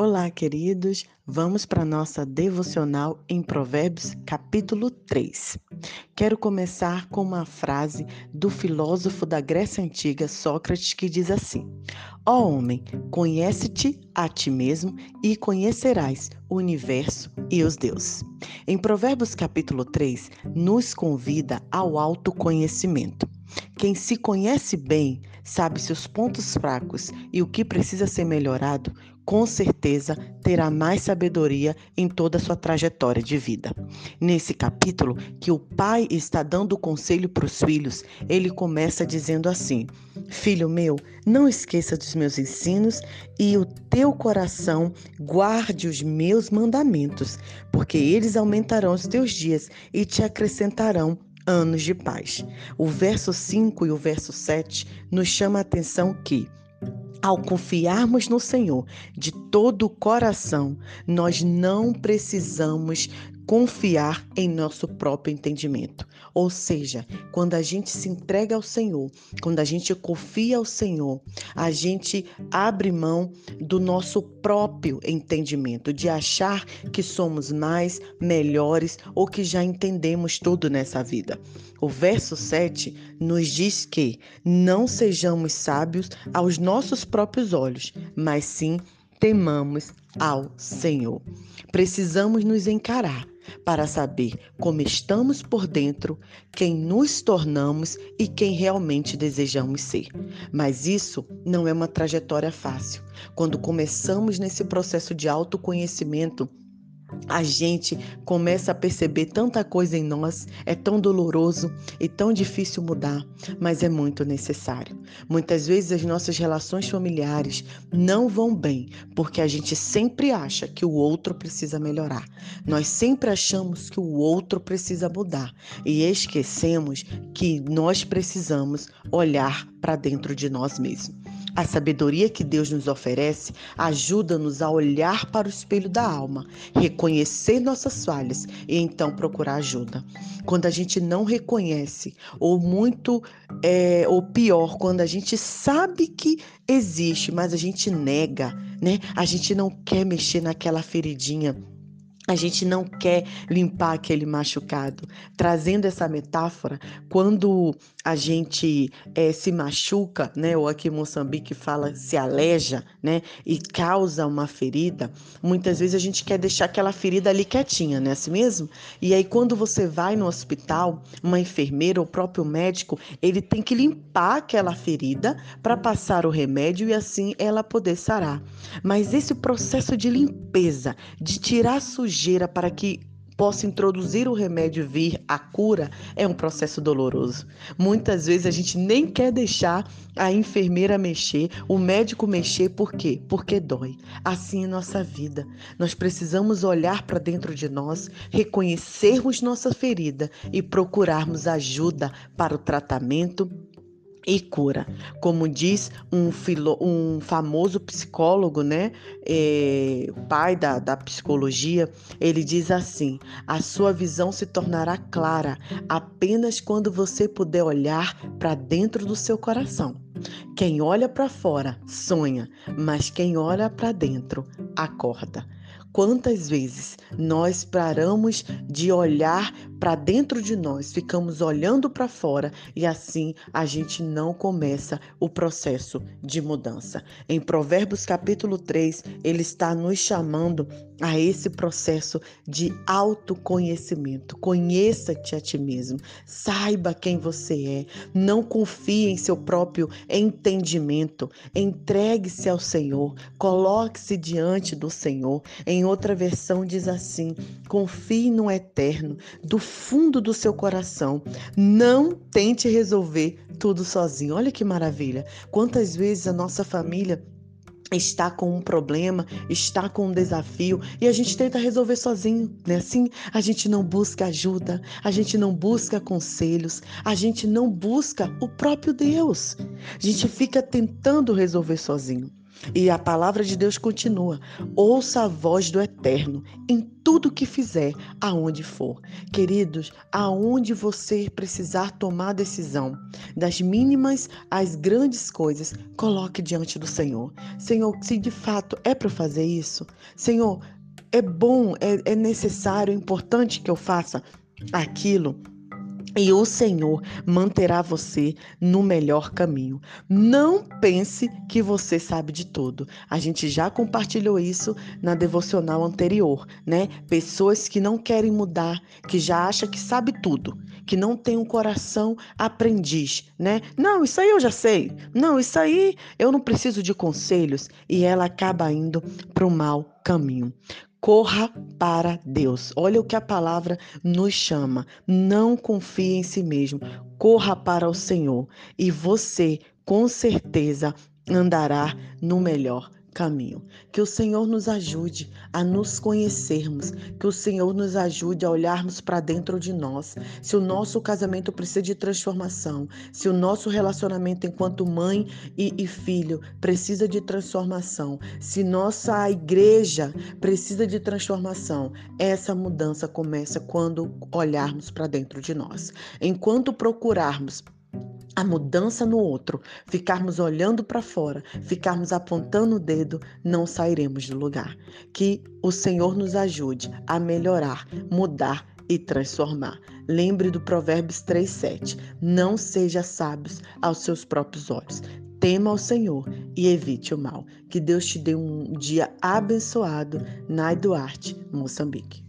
Olá, queridos. Vamos para nossa devocional em Provérbios, capítulo 3. Quero começar com uma frase do filósofo da Grécia Antiga, Sócrates, que diz assim: Ó oh, homem, conhece-te a ti mesmo e conhecerás o universo e os deuses. Em Provérbios, capítulo 3, nos convida ao autoconhecimento. Quem se conhece bem sabe seus pontos fracos e o que precisa ser melhorado, com certeza terá mais sabedoria em toda a sua trajetória de vida. Nesse capítulo, que o pai está dando conselho para os filhos, ele começa dizendo assim: Filho meu, não esqueça dos meus ensinos e o teu coração guarde os meus mandamentos, porque eles aumentarão os teus dias e te acrescentarão anos de paz. O verso 5 e o verso 7 nos chama a atenção que ao confiarmos no Senhor de todo o coração, nós não precisamos confiar em nosso próprio entendimento. Ou seja, quando a gente se entrega ao Senhor, quando a gente confia ao Senhor, a gente abre mão do nosso próprio entendimento, de achar que somos mais, melhores ou que já entendemos tudo nessa vida. O verso 7 nos diz que não sejamos sábios aos nossos próprios olhos, mas sim temamos ao Senhor. Precisamos nos encarar para saber como estamos por dentro, quem nos tornamos e quem realmente desejamos ser. Mas isso não é uma trajetória fácil. Quando começamos nesse processo de autoconhecimento, a gente começa a perceber tanta coisa em nós, é tão doloroso e tão difícil mudar, mas é muito necessário. Muitas vezes as nossas relações familiares não vão bem porque a gente sempre acha que o outro precisa melhorar. Nós sempre achamos que o outro precisa mudar e esquecemos que nós precisamos olhar para dentro de nós mesmos. A sabedoria que Deus nos oferece ajuda-nos a olhar para o espelho da alma, reconhecer nossas falhas e então procurar ajuda. Quando a gente não reconhece, ou muito, é, ou pior, quando a gente sabe que existe, mas a gente nega, né? A gente não quer mexer naquela feridinha a gente não quer limpar aquele machucado. Trazendo essa metáfora, quando a gente é, se machuca, né, ou aqui em Moçambique fala se aleja, né, e causa uma ferida, muitas vezes a gente quer deixar aquela ferida ali quietinha, né, assim mesmo? E aí quando você vai no hospital, uma enfermeira ou o próprio médico, ele tem que limpar aquela ferida para passar o remédio e assim ela poder sarar. Mas esse processo de limpeza, de tirar sujeira ligeira para que possa introduzir o remédio vir a cura é um processo doloroso. Muitas vezes a gente nem quer deixar a enfermeira mexer, o médico mexer, por quê? Porque dói. Assim é nossa vida. Nós precisamos olhar para dentro de nós, reconhecermos nossa ferida e procurarmos ajuda para o tratamento e cura. Como diz um, filo, um famoso psicólogo, né, é, pai da, da psicologia, ele diz assim: a sua visão se tornará clara apenas quando você puder olhar para dentro do seu coração. Quem olha para fora sonha, mas quem olha para dentro acorda. Quantas vezes nós paramos de olhar para dentro de nós, ficamos olhando para fora e assim a gente não começa o processo de mudança. Em Provérbios capítulo 3, ele está nos chamando a esse processo de autoconhecimento. Conheça-te a ti mesmo, saiba quem você é, não confie em seu próprio entendimento, entregue-se ao Senhor, coloque-se diante do Senhor. Em outra versão diz assim: confie no eterno, do fundo do seu coração. Não tente resolver tudo sozinho. Olha que maravilha. Quantas vezes a nossa família está com um problema, está com um desafio e a gente tenta resolver sozinho, né? Assim, a gente não busca ajuda, a gente não busca conselhos, a gente não busca o próprio Deus. A gente fica tentando resolver sozinho. E a palavra de Deus continua: ouça a voz do Eterno em tudo que fizer, aonde for. Queridos, aonde você precisar tomar decisão, das mínimas às grandes coisas, coloque diante do Senhor. Senhor, se de fato é para fazer isso, Senhor, é bom, é, é necessário, é importante que eu faça aquilo e o Senhor manterá você no melhor caminho. Não pense que você sabe de tudo. A gente já compartilhou isso na devocional anterior, né? Pessoas que não querem mudar, que já acham que sabe tudo, que não tem um coração aprendiz, né? Não, isso aí eu já sei. Não, isso aí eu não preciso de conselhos e ela acaba indo para o mau caminho. Corra para Deus. Olha o que a palavra nos chama. Não confie em si mesmo. Corra para o Senhor e você, com certeza, andará no melhor caminho. Que o Senhor nos ajude a nos conhecermos, que o Senhor nos ajude a olharmos para dentro de nós. Se o nosso casamento precisa de transformação, se o nosso relacionamento enquanto mãe e, e filho precisa de transformação, se nossa igreja precisa de transformação, essa mudança começa quando olharmos para dentro de nós. Enquanto procurarmos a mudança no outro, ficarmos olhando para fora, ficarmos apontando o dedo, não sairemos do lugar. Que o Senhor nos ajude a melhorar, mudar e transformar. Lembre do Provérbios 3:7. Não seja sábios aos seus próprios olhos. Tema ao Senhor e evite o mal. Que Deus te dê um dia abençoado. Nai Duarte, Moçambique.